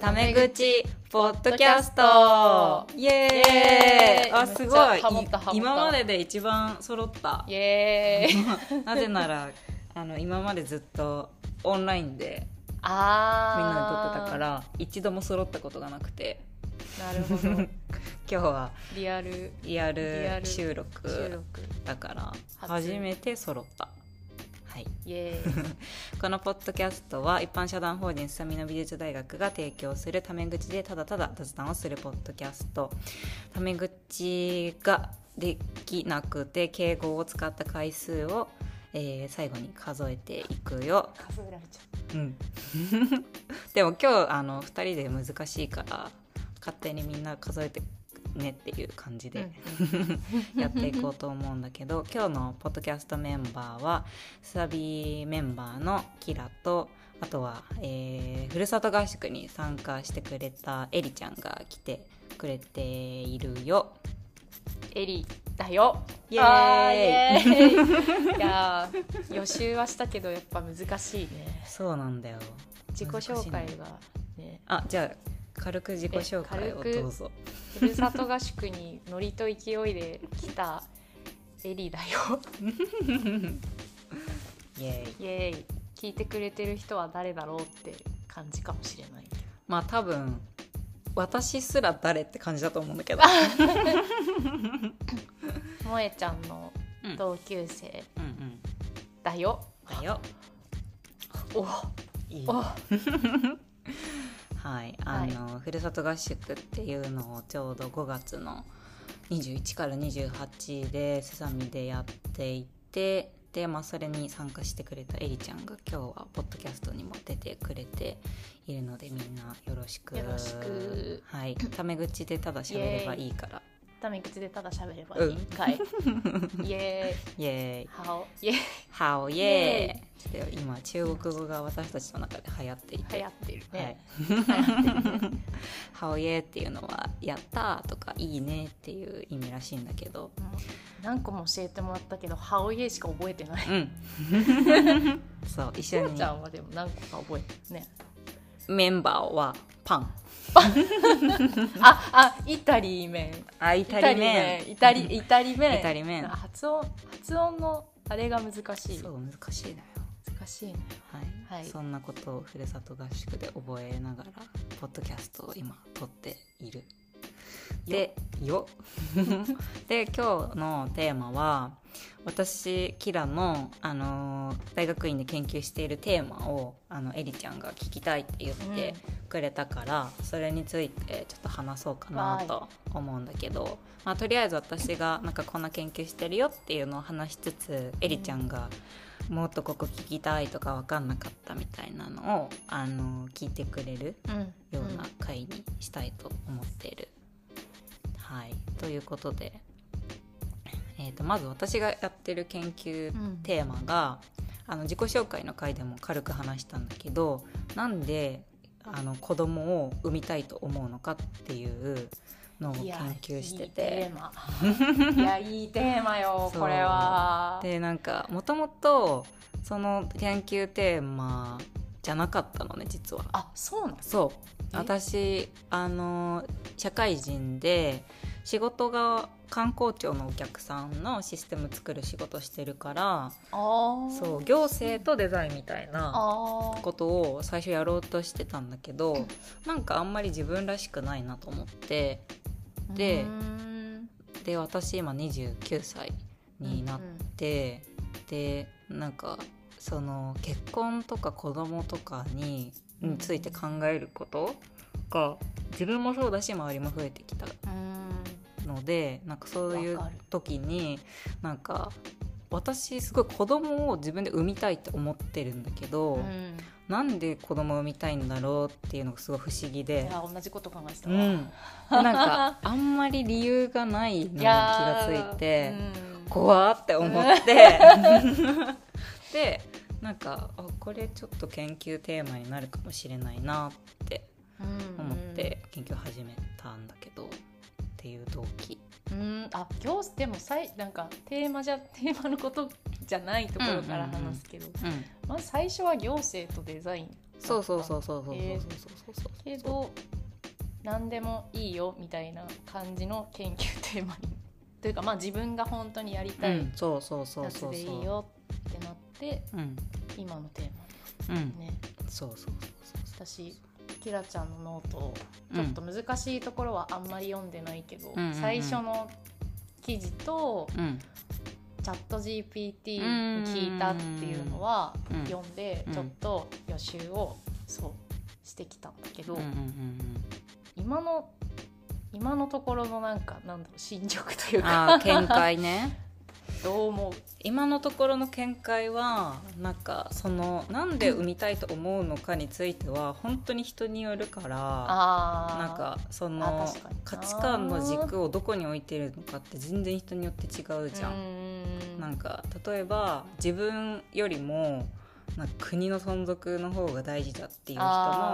タメ口ポッドキャスト。イエーイ。あすごい。今までで一番揃った。イエーイ。なぜならあの今までずっとオンラインでみんあなで撮ってたから一度も揃ったことがなくて。なるほど。今日はリアル。リアルル。収録だから初。初めて揃ったはい。イエーイ。このポッドキャストは一般社団法人すさみの美術大学が提供するタメ口でただただ雑談をするポッドキャスト。タメ口ができなくて敬語を使った回数を、えー最後に数えていくよ、数えられちゃう。ん、でも今日あの2人で難しいから勝手にみんな数えてねっていう感じう、で、うん やっていこうと思うんだけど 今日のポッドキャストメンバーはスサビメンバーのキラとあとは、えーふるさと合宿に参加してくれたエリちゃんが来てくれているよ。エリだよ。イエーイ。いやー予習はしたけどやっぱ難しいね。そうなんだよ。自己紹介がね。あじゃあ軽く自己紹介を。どうぞ。ふるさと合宿にノリと勢いで来たエリだよ。イエーイ。イエーイ。聞いてくれてる人は誰だろうって感じかもしれない。まあ多分私すら誰って感じだと思うんだけど。萌えちゃんのうん同級生。うんうん。だよ、だよ。おいい。お はい、あの、ふるさと合宿っていうのをちょうど5月の21から28でセサミでやっていてで、まあ、それに参加してくれたエリちゃんが今日はポッドキャストにも出てくれているのでみんなよろしく。よろしく。はい。タメ口でただ喋ればいいからタメ口でただ喋ればいいん？かい、イエ イエーイ。ーイ。ハオ。イエーイ。ハオイエーイ。で今中国語が私たちの中で流行っていて。流行ってるはい。ね、流行ってるねハオイエーっていうのは「やった!」とか「いいね」っていう意味らしいんだけど。うん。何個も教えてもらったけどハオイエーしか覚えてない。うん。そう一緒に。ちゃんはでも何個か覚えてるね。メンバーはパン ああイタリー麺。あイタリ麺。イタリイタリ麺。イタリ麺。発音発音のあれが難しい。そう難しいのよ。難しいねはい、はい。そんなことをふるさと合宿で覚えながらポッドキャストを今撮っている。でよ。で今日のテーマは私キラの、あのー大学院で研究しているテーマをあのエリちゃんが聞きたいって言ってくれたから、それについてちょっと話そうかなと思うんだけど、まあ、とりあえず私がなんかこんな研究してるよっていうのを話しつつエリちゃんがもっとここ聞きたいとか分かんなかったみたいなのを、あの聞いてくれるうん。ような回にしたいと思っている。はい、ということで、えー、とまず私がやってる研究うん。テーマが、あの自己紹介の回でも軽く話したんだけどなんであの子供を産みたいと思うのかっていうのを研究していいテてーマ。いやいいテーマよこれは。でなんかもともとその研究テーマじゃなかったのね実は。あそうなんそう。え？私あの社会人で仕事が観光庁のお客さんのシステム作る仕事してるからそう行政とデザインみたいなことを最初やろうとしてたんだけどなんかあんまり自分らしくないなと思って。でで私今29歳になって、でなんかその結婚とか子供とかにについて考えることが自分もそうだし周りも増えてきた。うんのでなんかそういう時になんか私すごい子供を自分で産みたいって思ってるんだけど、うん。なんで子供を産みたいんだろうっていうのがすごい不思議いで。や同じこと考えてたわ、うん、なんかあんまり理由がないのに気がついて、うん。怖って思って。でなんかあこれちょっと研究テーマになるかもしれないなってうん思って研究始めたんだけど、っていう動機？うんあ行でもさいなんかテーマじゃテーマのことじゃないところから話すけど、うん。まず最初は行政とデザインそうそうそうそうそうそうえーそうそう。そうけど何でもいいよみたいな感じの研究テーマに。というかまあ自分が本当にやりたいうん。そうそうそうやつそう。そうでいいよってなってうん。今のテーうん。マねそうそうそう。私キラちゃんのノートちょっと難しいところはあんまり読んでないけど、うんうんうん。最初の記事とうん。 ChatGPT に聞いたっていうのはうん読んでうん。ちょっと予習をそうしてきたんだけど、うんうんうん今の今のところのなんかなんだろう進捗といううんか見解ね どう思う？今のところの見解はなんかそのなんで産みたいと思うのかについては本当に人によるからなんかそあの価値観の軸をどこに置いてるのかって全然人によって違うじゃん。なんか例えば自分よりもなんか国の存続の方が大事だっていう人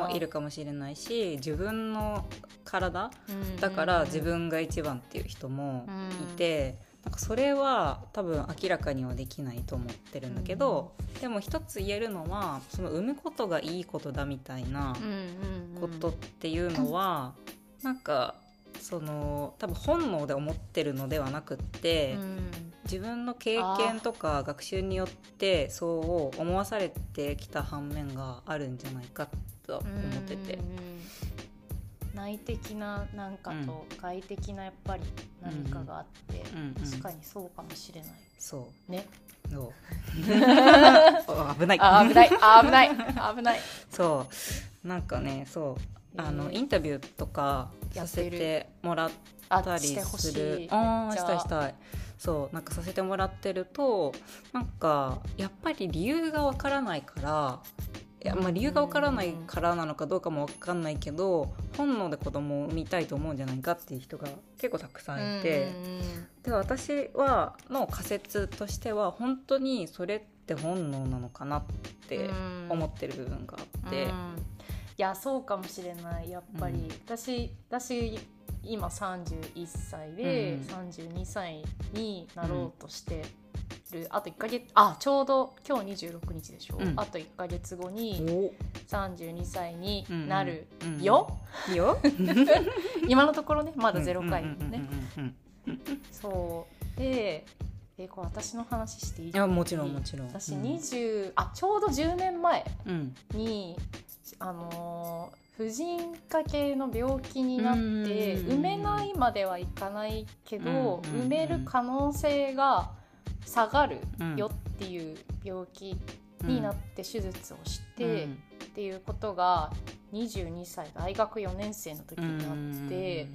もいるかもしれないし自分の体うんだから自分が一番っていう人もいて、なんかそれは多分明らかにはできないと思ってるんだけど、でも一つ言えるのはその産むことがいいことだみたいなうんうんうん。ことっていうのは、なんかその多分本能で思ってるのではなくって。うん。自分の経験とか学習によってそう思わされてきた反面があるんじゃないかと思ってて。うんうんうん内的ななんかと外的なやっぱり何かがあって、確かにそうかもしれない。そね。うそう？お危ない。あ危ない。あ危ない。危ない。そう。なんかねそう。あのえーインタビューとかさせてもらったりする。い。ああしたいしたい。そう。なんかさせてもらってるとなんかやっぱり理由がわからないからいやまあ理由がわからないからなのかどうかもわかんないけど本能で子供を産みたいと思うんじゃないかっていう人が結構たくさんいて、で私はの仮説としては本当にそれって本能なのかなって思ってる部分があって。うん。いやそうかもしれないやっぱり、うん。私私今31歳で、うん。32歳になろうとしてる、あと1か月あちょうど今日26日でしょ、うん。あと1か月後にお。32歳になる。うんよ、いいよ？今のところねまだ0回ね、うんうんうんうんそう。でえこれ私の話していい？いやもちろんもちろん。私うん。20、あちょうど10年前うん。にあのー婦人科系の病気になってうん産めないまではいかないけどうん。産める可能性が下がるうん。よっていう病気になって手術をしてうん。っていうことが22歳大学4年生の時になって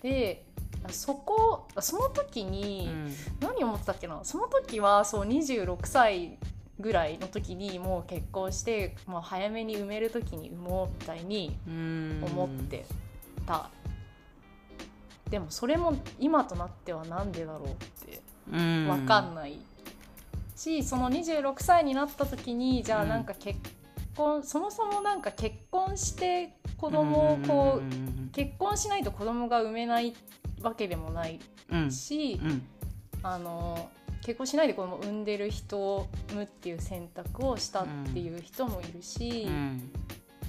でそこその時うにん。何思ってたっけな？その時はそう26歳ぐらいの時にもう結婚してもう早めに産める時に産もうみたいにうん。思ってた、でもそれも今となってはなんでだろうってうん分かんない。しその26歳になった時にじゃあなんか結婚、そもそもなんか結婚して子供をこう、うん結婚しないと子供が産めないわけでもないうん。し、うん。あの結婚しないで子供を産んでる人を産むっていう選択をしたっていう人もいるし、うん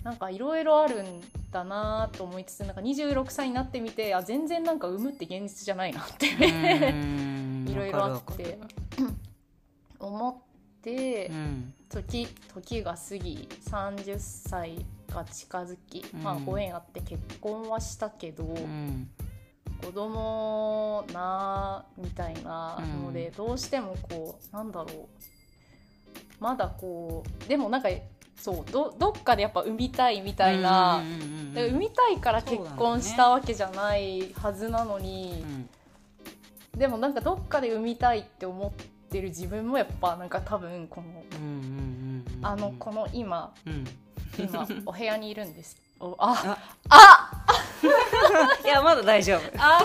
なんかいろいろあるんだなと思いつつなんか26歳になってみてあ全然なんか産むって現実じゃないなってうん いろいろあって思ってるうん。時時が過ぎ30歳が近づき、まあうんご縁あって結婚はしたけど、うん。子供なみたいなので、うん。どうしてもこうなんだろう。まだこうでもなんかそうどどっかでやっぱ産みたいみたいな、産みたいから結婚ねしたわけじゃないはずなのに、でもなんかどっかで産みたいって思ってる自分もやっぱなんか多分このあのこの今うん。今お部屋にいるんです。おああ いやまだ大丈夫。あ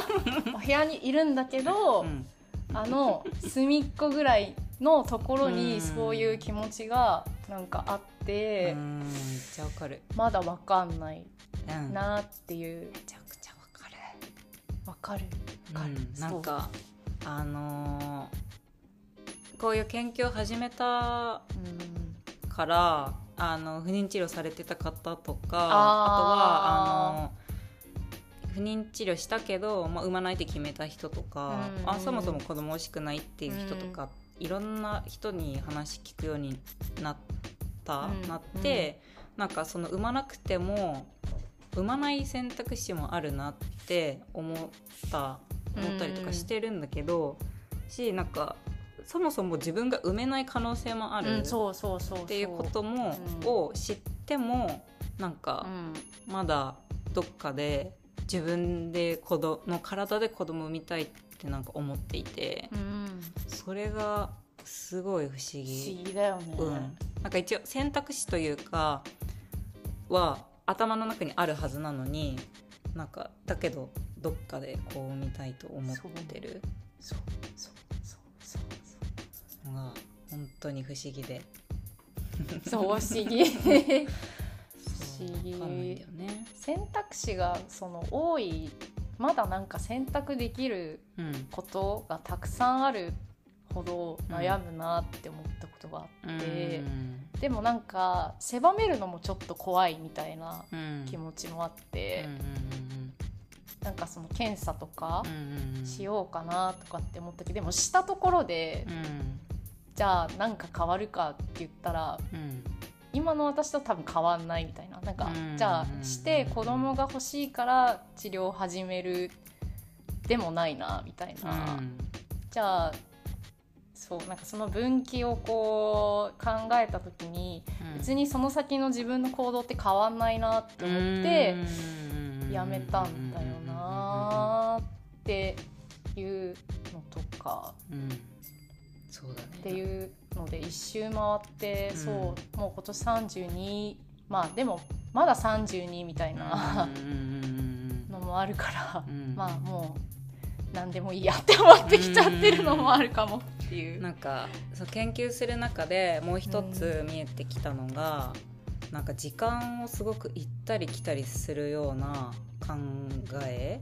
お部屋にいるんだけど、うん。あの隅っこぐらいのところうん。にそういう気持ちがなんかあって、うん。めっちゃわかる。まだわかんないうん。なっていう。めちゃくちゃわかる。わかる。わかる、うんなんかあのーこういう研究を始めたうん。からあの不妊治療されてた方とかあとはあの不妊治療したけど、まあ、産まないって決めた人とか、うん。あそもそも子供欲しくないっていう人とか、いろんな人に話聞くようになった、うんなって、なんかその産まなくても産まない選択肢もあるなって思った思ったりとかしてるんだけど、しなんかそもそも自分が産めない可能性もあるっていうことも、うんを知ってもなんかうん。まだどっかで自分で子供の体で子供産みたいってなんか思っていて。うん、それがすごい不思不議思議だよね、うん、なんか一応選択肢というかは頭の中にあるはずなのになんかだけどどっかでこう産みたいと思ってる。そうそうそうそうのが本当に不思議で。そう不思議。不 そう思議ね。選択肢がその多いまだなんか選択できるうん。ことがたくさんあるほど悩むなって思ったことがあって、でもなんか狭めるのもちょっと怖いみたいなうん。気持ちもあって、うんうん。なんかその検査とかうんうんうん。しようかなとかって思ったけどでもしたところで、うん。じゃあなんか変わるかって言ったらうん今の私と多分変わんないみたいな。なんか、うん。じゃあして子供が欲しいから治療を始めるでもないなみたいな、じゃあそうなんかその分岐をこう考えた時に別にその先の自分の行動って変わんないなって思ってやめたんだよなっていうのとか。うん。そうだねっていうので一周回って、うん。そうもう今年32まあでもまだ32みたいなのもあるから、うん。まあもう何でもいいやって思ってきちゃってるのもあるかもっていう。なんかそう研究する中でもう一つ見えてきたのが、なんか時間をすごく行ったり来たりするような考え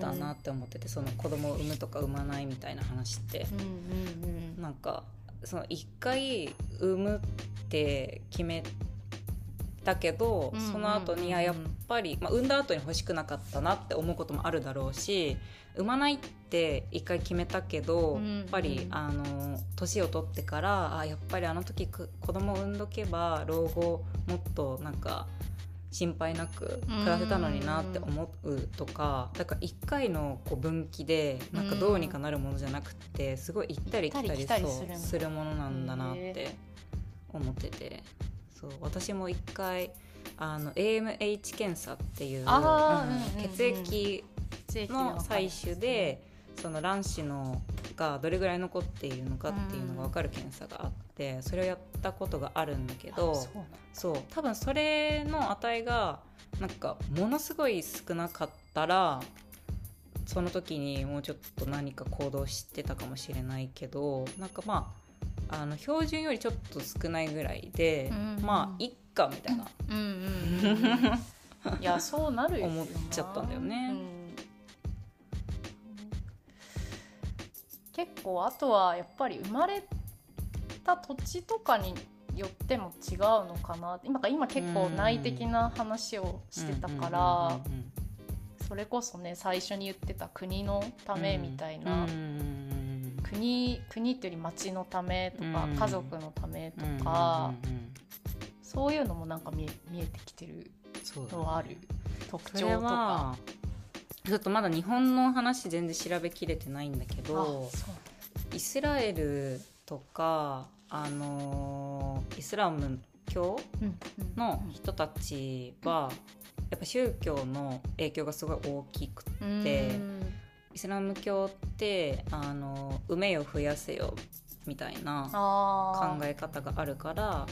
だなって思ってて、その子供を産むとか産まないみたいな話って。うんうんうん。なんかその一回産むって決めたけど、うんうんその後にあやっぱり、まあ、産んだ後に欲しくなかったなって思うこともあるだろうし産まないって一回決めたけど、うんうんやっぱりあの年を取ってからあやっぱりあの時く子供を産んどけば老後もっとなんか心配なく暮らせたのになって思うとかだから一回のこう分岐でなんかどうにかなるものじゃなくてすごい行ったり来たりそうするものなんだなっへて思ってて。そう私も一回あの AMH 検査っていう、血液の採取でその卵子のがどれぐらい残っているのかっていうのが分かる検査があってそれをやったことがあるんだけどあそう多分それの値がなんかものすごい少なかったらその時にもうちょっと何か行動してたかもしれないけどなんかまああの標準よりちょっと少ないぐらいで、うんまあいっかみたいな、いやそうなるよな。思っちゃったんだよね。うん結構あとはやっぱり生まれた土地とかによっても違うのかな今今結構内的な話をしてたからそれこそね最初に言ってた国のためみたいな、国国っていうより町のためとか、家族のためとか、そういうのもなんか見え見えてきてるのはある特徴とか。はちょっとまだ日本の話全然調べきれてないんだけあどイスラエルとかあのーイスラム教の人たちはやっぱ宗教の影響がすごい大きくてうん。イスラム教ってあの産めよ増やせよみたいなあ考え方があるから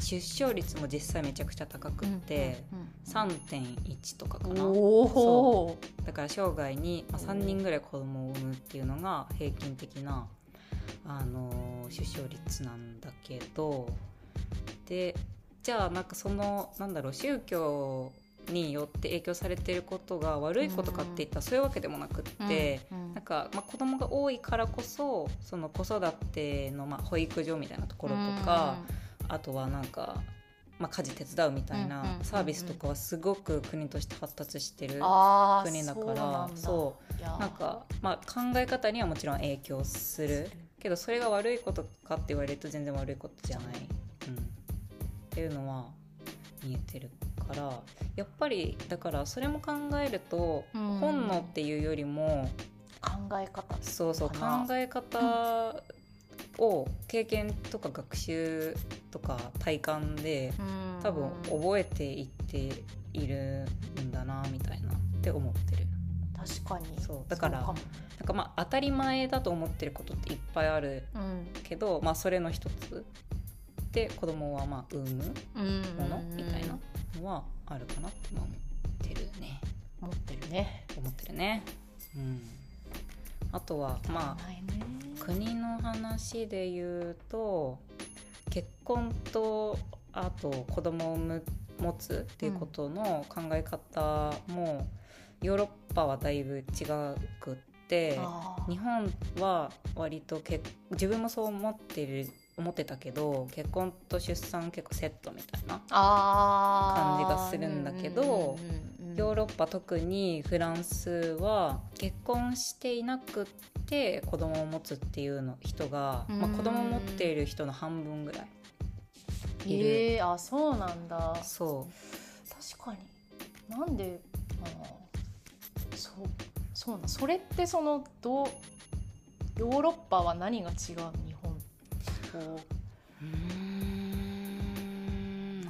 出生率も実際めちゃくちゃ高くって、3.1とかかな。おおだから生涯にまあ3人ぐらい子供を産むっていうのが平均的な、あのー出生率なんだけど。でじゃあなんかそのなんだろう宗教によって影響されてることが悪いことかって言ったらそういうわけでもなくって、なんか、まあ、子供が多いからこそその子育ての、まあ、保育所みたいなところとか、あとはなんかまあ、家事手伝うみたいなサービスとかはすごく国として発達してる国だからそうなんか、まあ、考え方にはもちろん影響する。けどそれが悪いことかって言われると全然悪いことじゃない、う。ん、っていうのは見えてるからやっぱりだからそれも考えると、本能っていうよりも考え方そうそう考え方を経験とか学習とか体感で多分覚えていっているんだなみたいなって思ってる。確かにそうだからなんかまあ当たり前だと思ってることっていっぱいあるけど、うん、まあそれの一つで子供はまあ産むものみたいなのはあるかなって思ってるね。思ってるね。思ってるね。うん。あとはまあ国の話で言うと結婚とあと子供を持つっていうことの考え方も、ヨーロッパはだいぶ違くって日本は割とけ自分もそう思ってる思ってたけど結婚と出産結構セットみたいな感じがするんだけどヨーロッパ特にフランスは結婚していなくって子供を持つっていうの人が、まあ、子供を持っている人の半分ぐらいいる。えー、あそうなんだ。そう。確かに。なんであそうそうなそれってそのどうヨーロッパは何が違う日本と？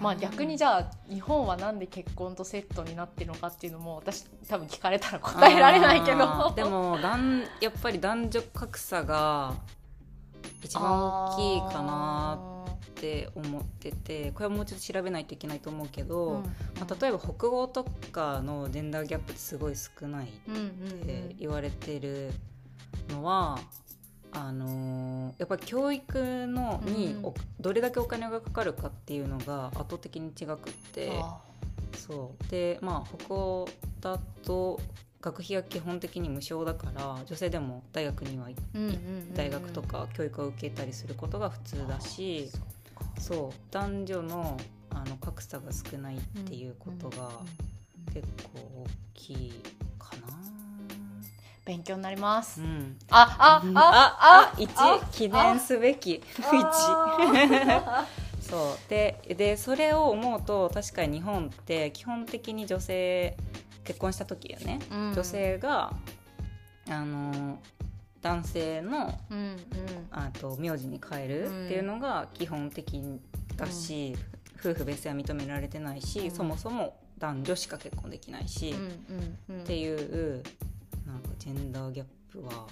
まあ逆にじゃあ日本はなんで結婚とセットになってるのかっていうのも私多分聞かれたら答えられないけど。でもだんやっぱり男女格差が一番大きいかなって思っててこれはもうちょっと調べないといけないと思うけど、うん、まあ、例えば北欧とかのジェンダーギャップってすごい少ないって言われてるのは、あのー、やっぱり教育のに、うん、どれだけお金がかかるかっていうのが圧倒的に違くって。そう。でまあ北欧だと学費は基本的に無償だから女性でも大学には、大学とか教育を受けたりすることが普通だしそう。男女のあの格差が少ないっていうことが結構大きい。勉強になります。うん、あ、あ、あ、あ、一記念すべき一。そうででそれを思うと確かに日本って基本的に女性結婚した時よね、うん、女性があの男性の、うんうん、あと名字に変えるっていうのが基本的だし、うん、夫婦別姓は認められてないし、うん、そもそも男女しか結婚できないし、うんうんうん、っていうなんかジェンダーギャップは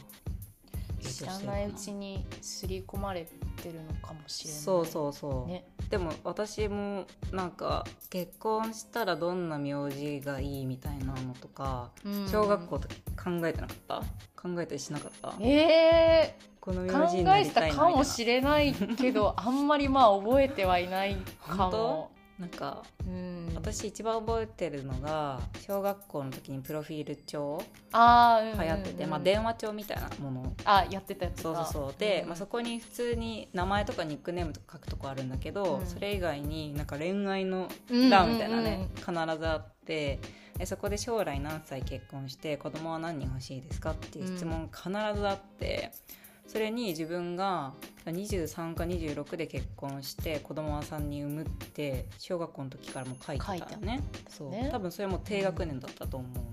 知らないうちに刷り込まれてるのかもしれない。そうそうそう、ね、でも私もなんか結婚したらどんな名字がいいみたいなのとか、うん、小学校とか考えてなかった？考えたりしなかった？えー、この名字になりたい考えたかもしれないけどあんまりまあ覚えてはいないかも。なんか、うん、私一番覚えてるのが小学校の時にプロフィール帳あ流行ってて、まあ、電話帳みたいなもの。あやってたやつそうそうそう。で、うん、まあ、そこに普通に名前とかニックネームとか書くとこあるんだけど、うん、それ以外になんか恋愛の欄みたいなね、必ずあってでそこで将来何歳結婚して子供は何人欲しいですかっていう質問必ずあって。うんそれに自分が23か26で結婚して子供は3人産むって小学校の時からも書いてたよね。そう、多分それも低学年だったと思うの、うん、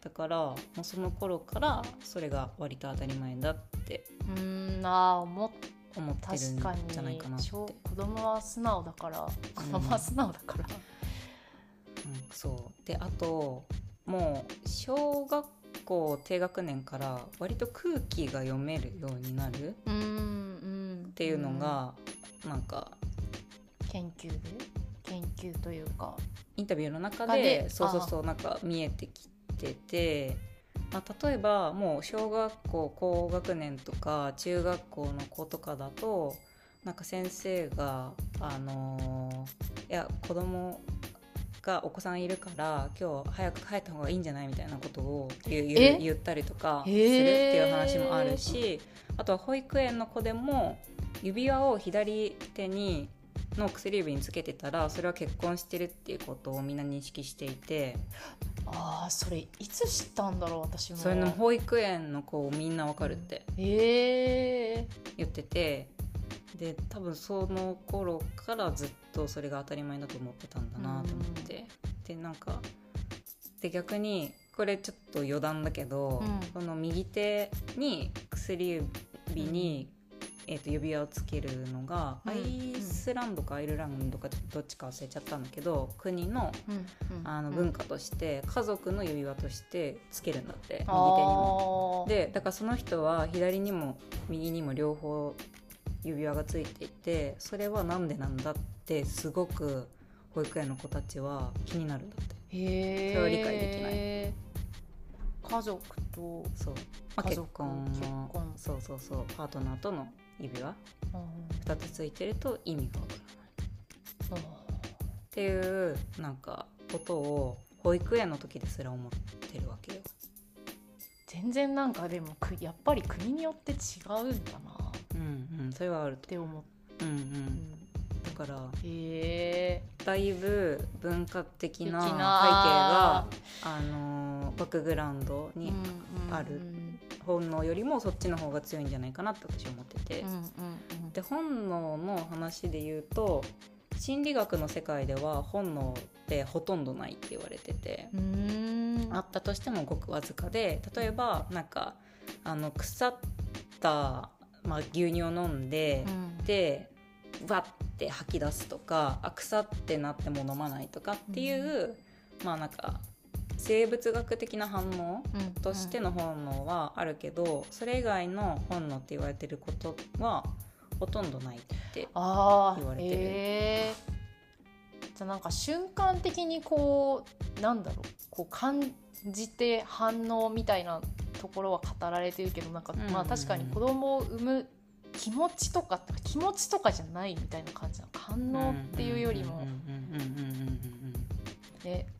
だからもうその頃からそれが割と当たり前だって。うんあ思思ってるんじゃないかなって。子供は素直だから子供は素直だから、うん、うん、そう。であともう小学構低学年から割と空気が読めるようになるっていうのがなんか研究で？研究というか。インタビューの中でそうそうそうなんか見えてきてて、まあ、例えばもう小学校高学年とか中学校の子とかだとなんか先生があのー、いや子供がお子さんいるから今日早く帰った方がいいんじゃないみたいなことを言言ったりとかするっていう話もあるしあとは保育園の子でも指輪を左手にの薬指につけてたらそれは結婚してるっていうことをみんな認識していて。ああそれいつ知ったんだろう私も。それの保育園の子みんなわかるってええ言っててで多分その頃からずっとそれが当たり前だと思ってたんだなと思って、でなんかで逆にこれちょっと余談だけど、うん。その右手に薬指に、えー、と指輪をつけるのが、うん。アイスランドかアイルランドかどっちか忘れちゃったんだけど国のうんうん。あの文化として、家族の指輪としてつけるんだって右手にあも。ーでだからその人は左にも右にも両方指輪がついていてそれはなんでなんだってすごく保育園の子たちは気になるんだって。へえそれは理解できない。家族と、そう、まあ、結家族婚。結婚。そうそうそう。パートナーとの指輪。うん2つついてると意味がわからない。っていうなんかことを保育園の時ですら思ってるわけよ。全然なんかでもくやっぱり国によって違うんだなそれはあると。て思っうんううん。んだからへえ。だいぶ文化的な背景があのバックグラウンドにあるうん本能よりもそっちの方が強いんじゃないかなって私は思ってて、で本能の話で言うと心理学の世界では本能ってほとんどないって言われてて、あったとしてもごくわずかで例えばなんかあの腐った、まあ、牛乳を飲んで、うん。でわって吐き出すとかあ腐ってなっても飲まないとかっていう、まあなんか生物学的な反応うん。としての本能はあるけど、それ以外の本能って言われてることはほとんどないって言われてる。じゃあなんか瞬間的にこうなんだろうこう感じて反応みたいなところは語られてるけどなんか、うんうんうん。まあ確かに子供を産む気持ちとか気持ちとかじゃないみたいな感じなの。反応っていうよりも、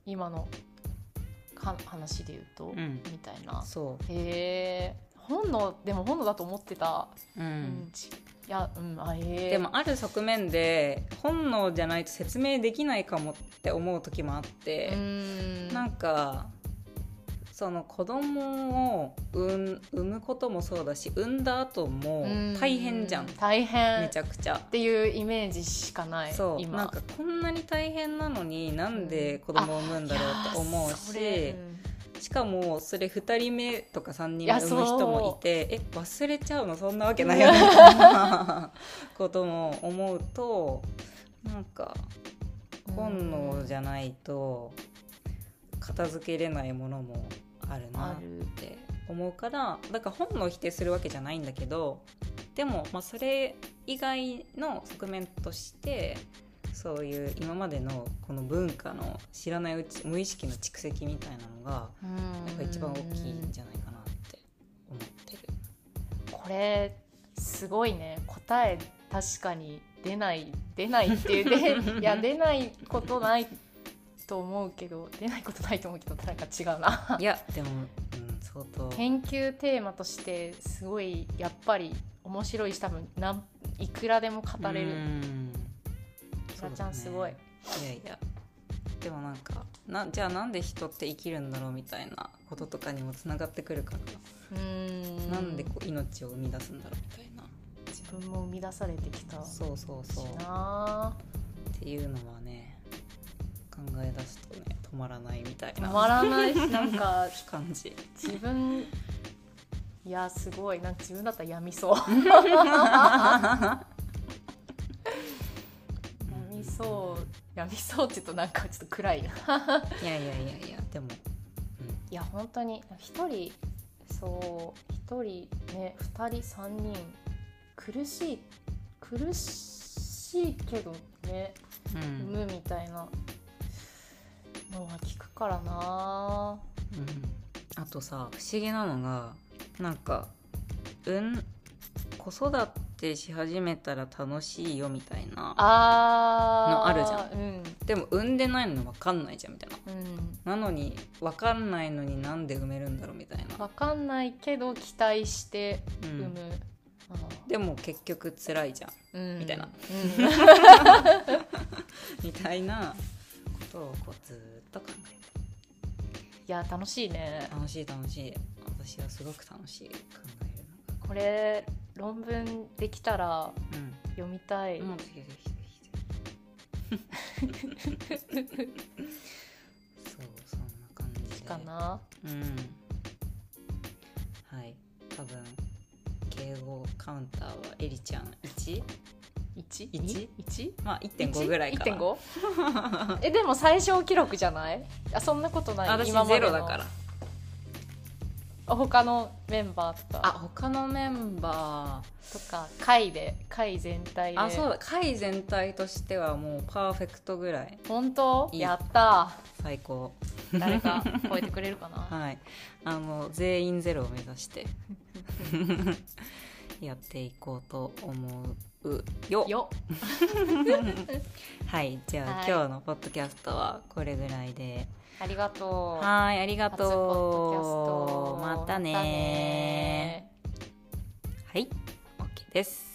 今のか話で言うと、うんうんみたいなそへえ本能でも本能だと思ってた、う、ううんいやうんあへえでもある側面で本能じゃないと説明できないかもって思う時もあって、うんなんかその子供を産ん産むこともそうだし産んだ後も大変じゃん、大変。めちゃくちゃ。っていうイメージしかない。そう。今なんかこんなに大変なのになんで子供を産むんだろうって思ういやーそれ。ししかもそれ2人目とか3人目産む人もいてえ忘れちゃうの？そんなわけないよみたいなことも思うとなんか本能じゃないと片付けれないものもあるなって思うからだから本能を否定するわけじゃないんだけどでも、まあ、それ以外の側面としてそういう今までのこの文化の知らないうち無意識の蓄積みたいなのがやっぱ一番大きいんじゃないかなって思ってる。これすごいね。答え確かに出ない出ないっていうで いや出ないことないと思うけど出ないことないと思うけどなんか違うな。いやでも、うん、相当。研究テーマとしてすごいやっぱり面白いし多分なんいくらでも語れうるん。キラちゃんすごい、ね。いやいや。でもなんかなじゃあなんで人って生きるんだろうみたいなこととかにもつながってくるから、うーん。なんでこう命を生み出すんだろうみたいな。自分も生み出されてきた。しそうそうそう。っなていうのはね考え出すとね止まらないみたいな止まらないしなんか感じ。自分いやすごいなんか自分だったらやみそう。やみそうやみそうって言うとなんかちょっと暗いな。いやいやいやいやでも、や本当に一人そう一人ね二人三人苦しい苦しいけどねうんうん。産むみたいなのが聞くからな。うん、あとさ不思議なのがなんかうん？子育てし始めたら楽しいよみたいなのあるじゃん。うん。でも産んでないの分かんないじゃんみたいな。うん。なのに分かんないのになんで産めるんだろうみたいな、わかんないけど期待してうん。産む、あでも結局辛いじゃん。ーうん。みたいな。うん。たいなことをこうずっと考えいや楽しいね。楽しい楽しい。私はすごく楽しい。考えるこれ論文できたらのが読みたい、うん。ぜひぜひぜひそうそんな感じで。かな？うん。はい。多分敬語カウンターはエリちゃん。1? 1一？1まあ1.5ぐらいかな。1.5? えでも最小記録じゃない？あそんなことない？私今までの。ゼロだから。あ他のメンバーとあか他のメンバとか会で会全体で。ーあそうだ。会全体としてはもうパーフェクトぐらい。本当？いい。やった。最高。誰か 超えてくれるかな？はい。あの全員ゼロを目指して。やっていこうと思うよ。よ。はいじゃあ、はい。今日のポッドキャストはこれぐらいで。ありがとう。はいありがとト。うまたねまたねはい OK です